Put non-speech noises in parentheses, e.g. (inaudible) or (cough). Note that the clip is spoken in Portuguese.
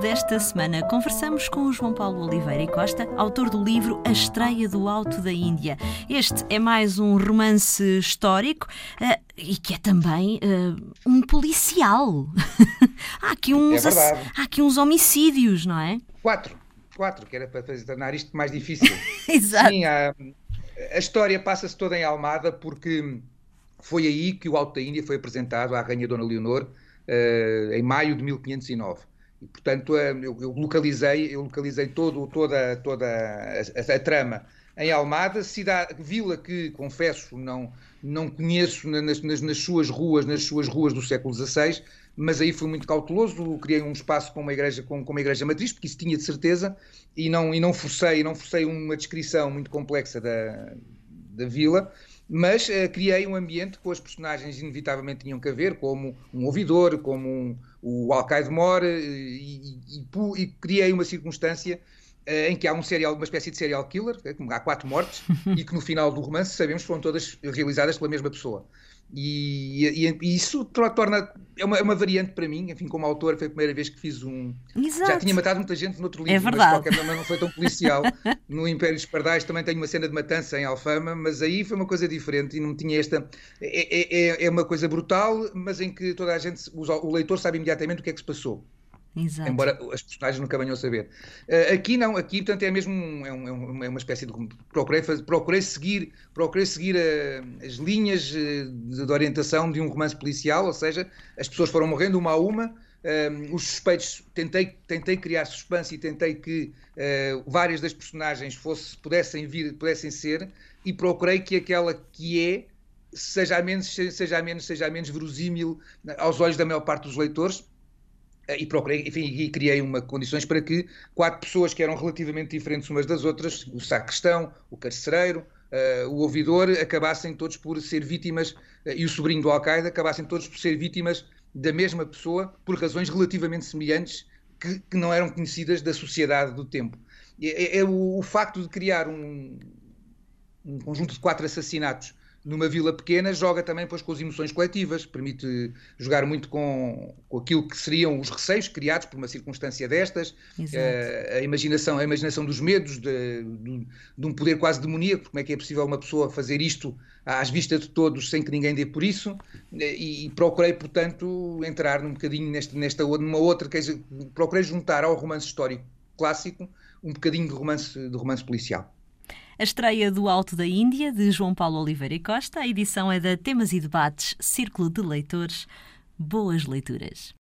desta semana conversamos com o João Paulo Oliveira e Costa, autor do livro A Estreia do Alto da Índia. Este é mais um romance histórico uh, e que é também uh, um policial. (laughs) há, aqui uns, é há aqui uns homicídios, não é? Quatro. Quatro, que era para tornar isto mais difícil. (laughs) Exato. Sim, há, a história passa-se toda em Almada porque foi aí que o Alto da Índia foi apresentado à Rainha Dona Leonor uh, em maio de 1509. E, portanto, eu, eu, localizei, eu localizei todo, toda, toda a, a, a, trama em Almada, cidade, vila que, confesso, não, não conheço nas, nas, nas, suas ruas, nas suas ruas do século XVI, mas aí fui muito cauteloso, criei um espaço com uma igreja, com, com uma igreja matriz, porque isso tinha de certeza, e não, e não forcei, não forcei uma descrição muito complexa da, da vila, mas uh, criei um ambiente com as personagens inevitavelmente tinham que haver, como um ouvidor, como um, o Alcaide Mor, eh, e, e, e, e, criei uma circunstância uh, em que há um serial, uma espécie de serial killer, há quatro mortes, (laughs) e que no final do romance sabemos que foram todas realizadas pela mesma pessoa. E, e, e, isso torna. É uma, é uma, variante para mim, enfim, como autor, foi a primeira vez que fiz um. Exato. Já tinha matado muita gente no outro livro, é verdade. mas qualquer não foi tão policial. (laughs) no Império dos Pardais também tenho uma cena de matança em Alfama, mas aí foi uma coisa diferente e não tinha esta. É, é, é, é uma coisa brutal, mas em que toda a gente, o leitor sabe imediatamente o que é que se passou. Exato. Embora as personagens nunca venham a saber. Uh, aqui não, aqui portanto é mesmo um, é, um, é uma espécie de. Procurei, fazer, procurei seguir, procurei seguir uh, as linhas uh, de, de, orientação de um romance policial, ou seja, as pessoas foram morrendo uma a uma. os suspeitos, tentei, tentei criar suspense e tentei que várias das personagens fosse, pudessem vir, pudessem ser, e procurei que aquela que é seja a menos, seja a menos, seja a menos verosímil aos olhos da maior parte dos leitores, e procurei, enfim, e criei uma condições para que quatro pessoas que eram relativamente diferentes umas das outras, o sacristão, o carcereiro, uh, o ouvidor, acabassem todos por ser vítimas, uh, e o sobrinho do Al-Qaeda, acabassem todos por ser vítimas da mesma pessoa por razões relativamente semelhantes que, que não eram conhecidas da sociedade do tempo. É, é, é o, o, facto de criar um, um conjunto de quatro assassinatos numa vila pequena, joga também depois com as emoções coletivas, permite jogar muito com, com aquilo que seriam os receios criados por uma circunstância destas, uh, a imaginação, a imaginação dos medos, de, de, de, um poder quase demoníaco, como é que é possível uma pessoa fazer isto às vistas de todos sem que ninguém dê por isso, e, e procurei, portanto, entrar num bocadinho nesta, nesta numa outra, quer dizer, procurei juntar ao romance histórico clássico um bocadinho de romance, de romance policial. A estreia do Alto da Índia, de João Paulo Oliveira e Costa. A edição é da Temas e Debates, Círculo de Leitores. Boas leituras.